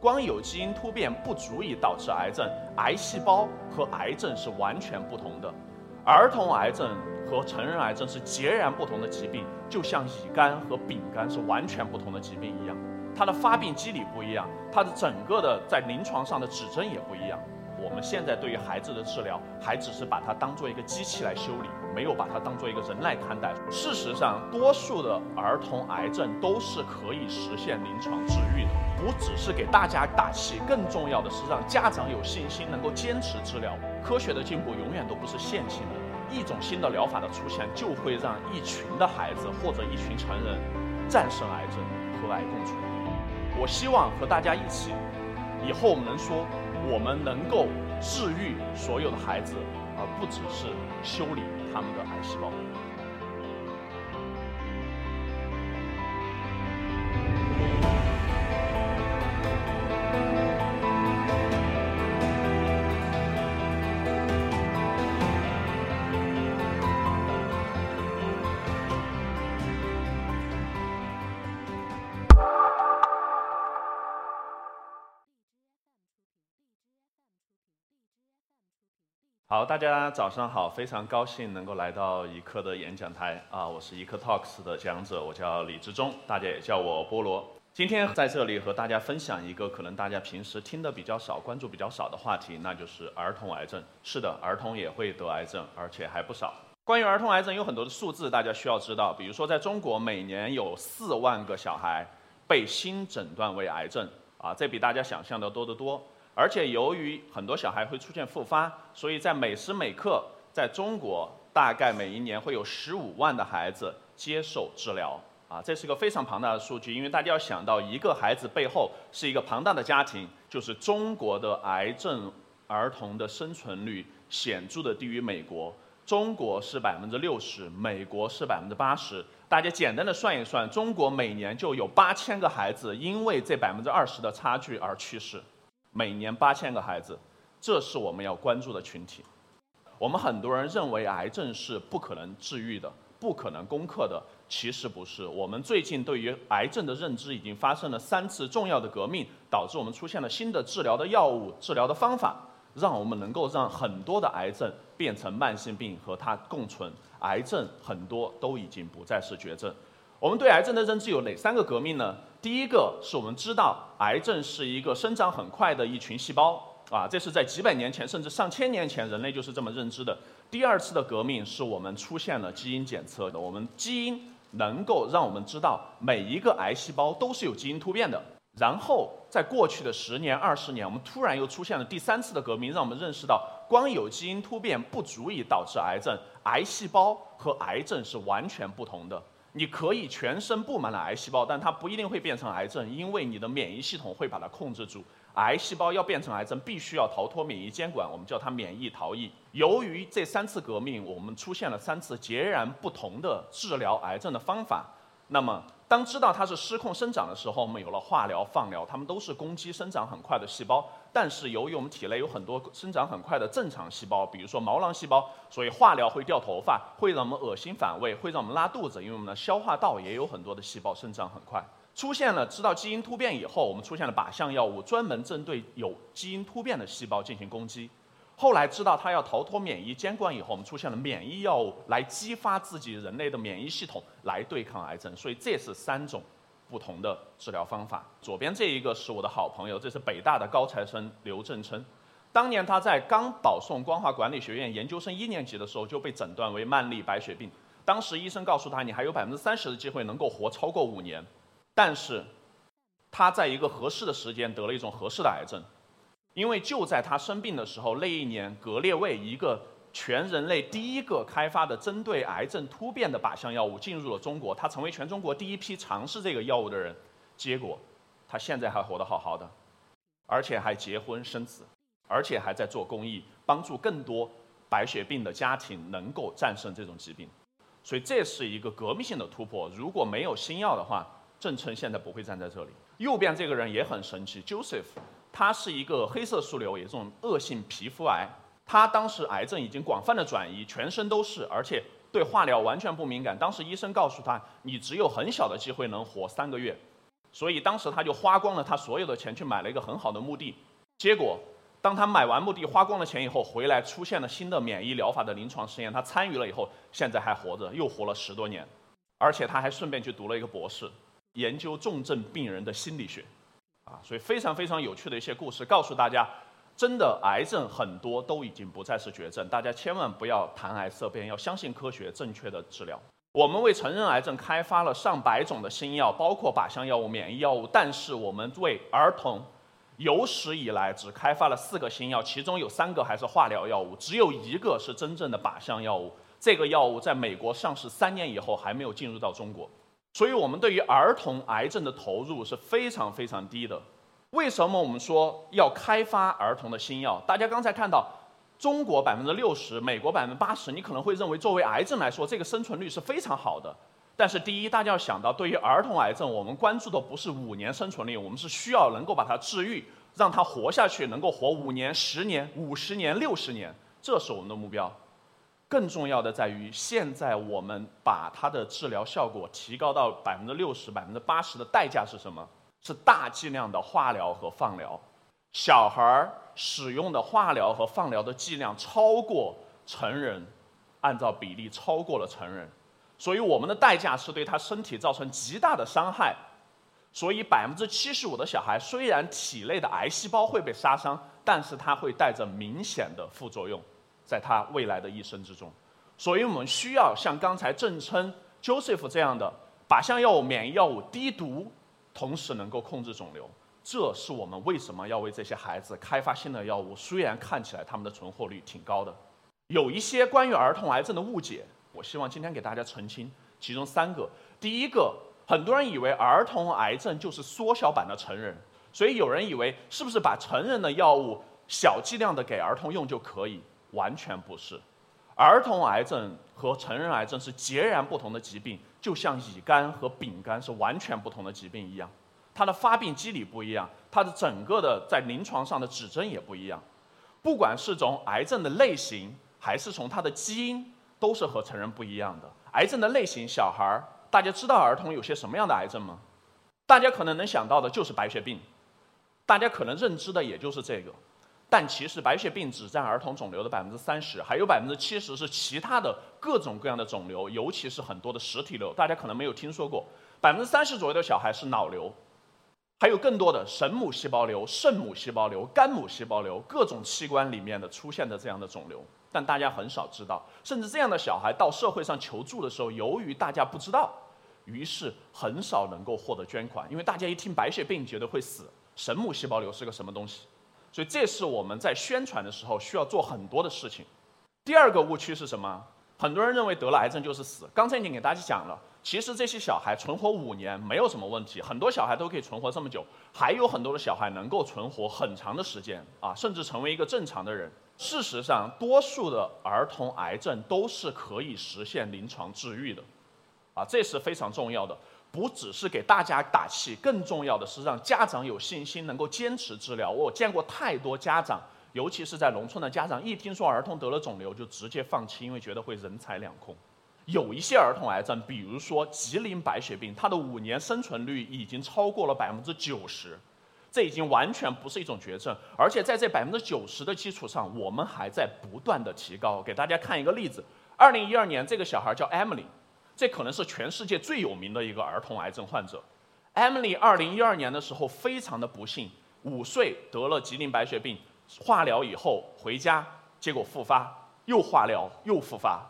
光有基因突变不足以导致癌症，癌细胞和癌症是完全不同的。儿童癌症和成人癌症是截然不同的疾病，就像乙肝和丙肝是完全不同的疾病一样，它的发病机理不一样，它的整个的在临床上的指征也不一样。我们现在对于孩子的治疗，还只是把它当做一个机器来修理，没有把它当做一个人来看待。事实上，多数的儿童癌症都是可以实现临床治愈的。不只是给大家打气，更重要的是让家长有信心，能够坚持治疗。科学的进步永远都不是线性的，一种新的疗法的出现，就会让一群的孩子或者一群成人战胜癌症，和癌共存。我希望和大家一起，以后我们能说。我们能够治愈所有的孩子，而不只是修理他们的癌细胞。好，大家早上好，非常高兴能够来到一科的演讲台啊，我是一科 Talks 的讲者，我叫李志忠，大家也叫我菠萝。今天在这里和大家分享一个可能大家平时听的比较少、关注比较少的话题，那就是儿童癌症。是的，儿童也会得癌症，而且还不少。关于儿童癌症有很多的数字，大家需要知道，比如说在中国每年有四万个小孩被新诊断为癌症啊，这比大家想象的多得多。而且由于很多小孩会出现复发，所以在每时每刻，在中国大概每一年会有十五万的孩子接受治疗啊，这是个非常庞大的数据。因为大家要想到，一个孩子背后是一个庞大的家庭，就是中国的癌症儿童的生存率显著的低于美国，中国是百分之六十，美国是百分之八十。大家简单的算一算，中国每年就有八千个孩子因为这百分之二十的差距而去世。每年八千个孩子，这是我们要关注的群体。我们很多人认为癌症是不可能治愈的、不可能攻克的，其实不是。我们最近对于癌症的认知已经发生了三次重要的革命，导致我们出现了新的治疗的药物、治疗的方法，让我们能够让很多的癌症变成慢性病和它共存。癌症很多都已经不再是绝症。我们对癌症的认知有哪三个革命呢？第一个是我们知道癌症是一个生长很快的一群细胞啊，这是在几百年前甚至上千年前人类就是这么认知的。第二次的革命是我们出现了基因检测的，我们基因能够让我们知道每一个癌细胞都是有基因突变的。然后在过去的十年、二十年，我们突然又出现了第三次的革命，让我们认识到光有基因突变不足以导致癌症，癌细胞和癌症是完全不同的。你可以全身布满了癌细胞，但它不一定会变成癌症，因为你的免疫系统会把它控制住。癌细胞要变成癌症，必须要逃脱免疫监管，我们叫它免疫逃逸。由于这三次革命，我们出现了三次截然不同的治疗癌症的方法。那么，当知道它是失控生长的时候，我们有了化疗、放疗，它们都是攻击生长很快的细胞。但是，由于我们体内有很多生长很快的正常细胞，比如说毛囊细胞，所以化疗会掉头发，会让我们恶心反胃，会让我们拉肚子，因为我们的消化道也有很多的细胞生长很快。出现了知道基因突变以后，我们出现了靶向药物，专门针对有基因突变的细胞进行攻击。后来知道它要逃脱免疫监管以后，我们出现了免疫药物来激发自己人类的免疫系统来对抗癌症，所以这是三种不同的治疗方法。左边这一个是我的好朋友，这是北大的高材生刘振琛，当年他在刚保送光华管理学院研究生一年级的时候就被诊断为慢粒白血病，当时医生告诉他你还有百分之三十的机会能够活超过五年，但是他在一个合适的时间得了一种合适的癌症。因为就在他生病的时候，那一年，格列卫一个全人类第一个开发的针对癌症突变的靶向药物进入了中国，他成为全中国第一批尝试这个药物的人。结果，他现在还活得好好的，而且还结婚生子，而且还在做公益，帮助更多白血病的家庭能够战胜这种疾病。所以这是一个革命性的突破。如果没有新药的话，郑琛现在不会站在这里。右边这个人也很神奇，Joseph。他是一个黑色素瘤，也是种恶性皮肤癌。他当时癌症已经广泛的转移，全身都是，而且对化疗完全不敏感。当时医生告诉他，你只有很小的机会能活三个月。所以当时他就花光了他所有的钱去买了一个很好的墓地。结果，当他买完墓地花光了钱以后，回来出现了新的免疫疗法的临床实验，他参与了以后，现在还活着，又活了十多年，而且他还顺便去读了一个博士，研究重症病人的心理学。啊，所以非常非常有趣的一些故事，告诉大家，真的癌症很多都已经不再是绝症，大家千万不要谈癌色变，要相信科学，正确的治疗。我们为成人癌症开发了上百种的新药，包括靶向药物、免疫药物。但是我们为儿童有史以来只开发了四个新药，其中有三个还是化疗药物，只有一个是真正的靶向药物。这个药物在美国上市三年以后还没有进入到中国，所以我们对于儿童癌症的投入是非常非常低的。为什么我们说要开发儿童的新药？大家刚才看到。中国百分之六十，美国百分之八十，你可能会认为作为癌症来说，这个生存率是非常好的。但是第一，大家要想到，对于儿童癌症，我们关注的不是五年生存率，我们是需要能够把它治愈，让它活下去，能够活五年、十年、五十年、六十年，这是我们的目标。更重要的在于，现在我们把它的治疗效果提高到百分之六十、百分之八十的代价是什么？是大剂量的化疗和放疗。小孩儿使用的化疗和放疗的剂量超过成人，按照比例超过了成人，所以我们的代价是对他身体造成极大的伤害。所以百分之七十五的小孩虽然体内的癌细胞会被杀伤，但是他会带着明显的副作用，在他未来的一生之中。所以我们需要像刚才郑琛、Joseph 这样的靶向药物、免疫药物低毒，同时能够控制肿瘤。这是我们为什么要为这些孩子开发新的药物？虽然看起来他们的存活率挺高的，有一些关于儿童癌症的误解，我希望今天给大家澄清。其中三个，第一个，很多人以为儿童癌症就是缩小版的成人，所以有人以为是不是把成人的药物小剂量的给儿童用就可以？完全不是，儿童癌症和成人癌症是截然不同的疾病，就像乙肝和丙肝是完全不同的疾病一样。它的发病机理不一样，它的整个的在临床上的指征也不一样。不管是从癌症的类型，还是从它的基因，都是和成人不一样的。癌症的类型，小孩儿，大家知道儿童有些什么样的癌症吗？大家可能能想到的就是白血病，大家可能认知的也就是这个。但其实白血病只占儿童肿瘤的百分之三十，还有百分之七十是其他的各种各样的肿瘤，尤其是很多的实体瘤，大家可能没有听说过。百分之三十左右的小孩是脑瘤。还有更多的神母细胞瘤、肾母细胞瘤、肝母细胞瘤，各种器官里面的出现的这样的肿瘤，但大家很少知道。甚至这样的小孩到社会上求助的时候，由于大家不知道，于是很少能够获得捐款，因为大家一听白血病觉得会死，神母细胞瘤是个什么东西？所以这是我们在宣传的时候需要做很多的事情。第二个误区是什么？很多人认为得了癌症就是死。刚才已经给大家讲了。其实这些小孩存活五年没有什么问题，很多小孩都可以存活这么久，还有很多的小孩能够存活很长的时间啊，甚至成为一个正常的人。事实上，多数的儿童癌症都是可以实现临床治愈的，啊，这是非常重要的。不只是给大家打气，更重要的是让家长有信心能够坚持治疗。我见过太多家长，尤其是在农村的家长，一听说儿童得了肿瘤就直接放弃，因为觉得会人财两空。有一些儿童癌症，比如说吉林白血病，它的五年生存率已经超过了百分之九十，这已经完全不是一种绝症。而且在这百分之九十的基础上，我们还在不断的提高。给大家看一个例子：二零一二年，这个小孩叫 Emily，这可能是全世界最有名的一个儿童癌症患者。Emily 二零一二年的时候非常的不幸，五岁得了吉林白血病，化疗以后回家，结果复发，又化疗又复发。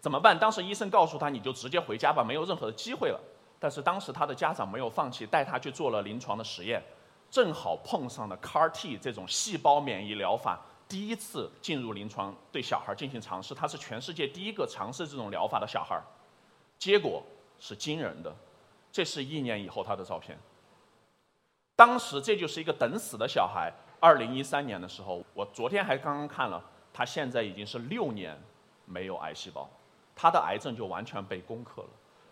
怎么办？当时医生告诉他，你就直接回家吧，没有任何的机会了。但是当时他的家长没有放弃，带他去做了临床的实验，正好碰上了 CAR-T 这种细胞免疫疗法第一次进入临床，对小孩进行尝试。他是全世界第一个尝试这种疗法的小孩，结果是惊人的。这是一年以后他的照片。当时这就是一个等死的小孩。二零一三年的时候，我昨天还刚刚看了，他现在已经是六年没有癌细胞。他的癌症就完全被攻克了，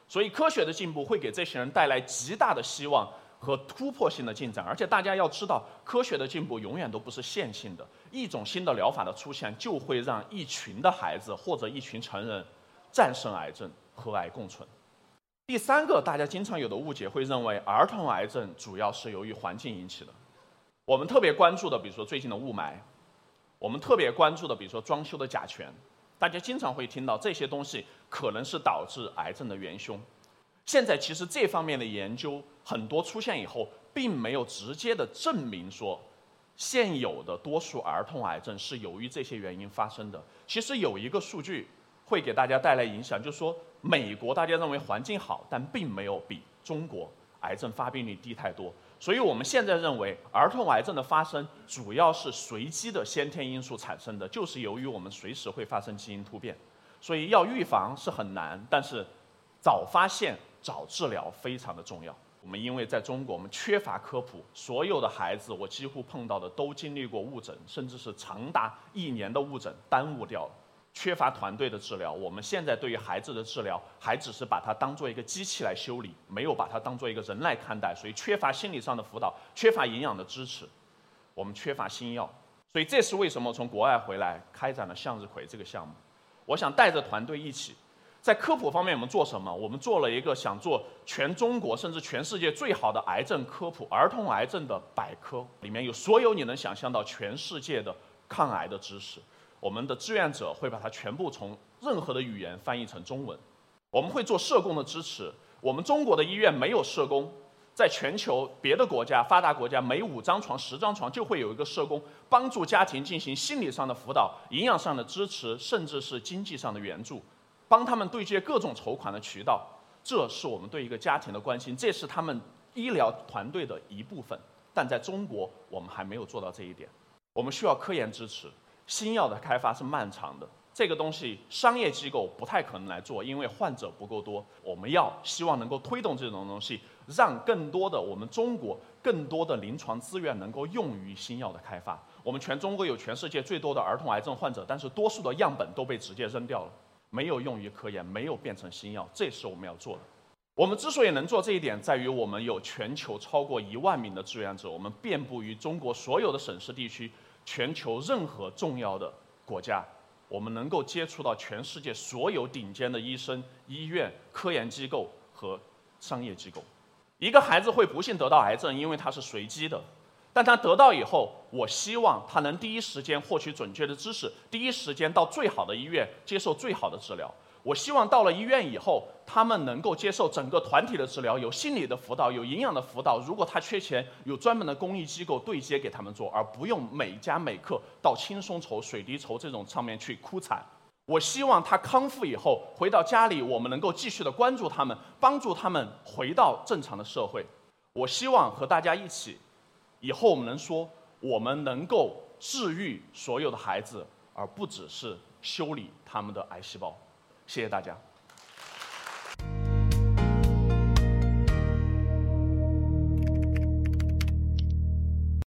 所以科学的进步会给这些人带来极大的希望和突破性的进展。而且大家要知道，科学的进步永远都不是线性的，一种新的疗法的出现就会让一群的孩子或者一群成人战胜癌症，和癌共存。第三个，大家经常有的误解，会认为儿童癌症主要是由于环境引起的。我们特别关注的，比如说最近的雾霾，我们特别关注的，比如说装修的甲醛，大家经常会听到这些东西可能是导致癌症的元凶。现在其实这方面的研究很多出现以后，并没有直接的证明说，现有的多数儿童癌症是由于这些原因发生的。其实有一个数据会给大家带来影响，就是说。美国大家认为环境好，但并没有比中国癌症发病率低太多。所以我们现在认为，儿童癌症的发生主要是随机的先天因素产生的，就是由于我们随时会发生基因突变。所以要预防是很难，但是早发现、早治疗非常的重要。我们因为在中国，我们缺乏科普，所有的孩子我几乎碰到的都经历过误诊，甚至是长达一年的误诊，耽误掉了。缺乏团队的治疗，我们现在对于孩子的治疗还只是把它当做一个机器来修理，没有把它当做一个人来看待，所以缺乏心理上的辅导，缺乏营养的支持，我们缺乏新药，所以这是为什么从国外回来开展了向日葵这个项目。我想带着团队一起，在科普方面我们做什么？我们做了一个想做全中国甚至全世界最好的癌症科普儿童癌症的百科，里面有所有你能想象到全世界的抗癌的知识。我们的志愿者会把它全部从任何的语言翻译成中文。我们会做社工的支持。我们中国的医院没有社工，在全球别的国家、发达国家，每五张床、十张床就会有一个社工，帮助家庭进行心理上的辅导、营养上的支持，甚至是经济上的援助，帮他们对接各种筹款的渠道。这是我们对一个家庭的关心，这是他们医疗团队的一部分。但在中国，我们还没有做到这一点。我们需要科研支持。新药的开发是漫长的，这个东西商业机构不太可能来做，因为患者不够多。我们要希望能够推动这种东西，让更多的我们中国更多的临床资源能够用于新药的开发。我们全中国有全世界最多的儿童癌症患者，但是多数的样本都被直接扔掉了，没有用于科研，没有变成新药，这是我们要做的。我们之所以能做这一点，在于我们有全球超过一万名的志愿者，我们遍布于中国所有的省市地区。全球任何重要的国家，我们能够接触到全世界所有顶尖的医生、医院、科研机构和商业机构。一个孩子会不幸得到癌症，因为它是随机的，但他得到以后，我希望他能第一时间获取准确的知识，第一时间到最好的医院接受最好的治疗。我希望到了医院以后，他们能够接受整个团体的治疗，有心理的辅导，有营养的辅导。如果他缺钱，有专门的公益机构对接给他们做，而不用每家每客到轻松筹、水滴筹这种上面去哭惨。我希望他康复以后回到家里，我们能够继续的关注他们，帮助他们回到正常的社会。我希望和大家一起，以后我们能说，我们能够治愈所有的孩子，而不只是修理他们的癌细胞。谢谢大家。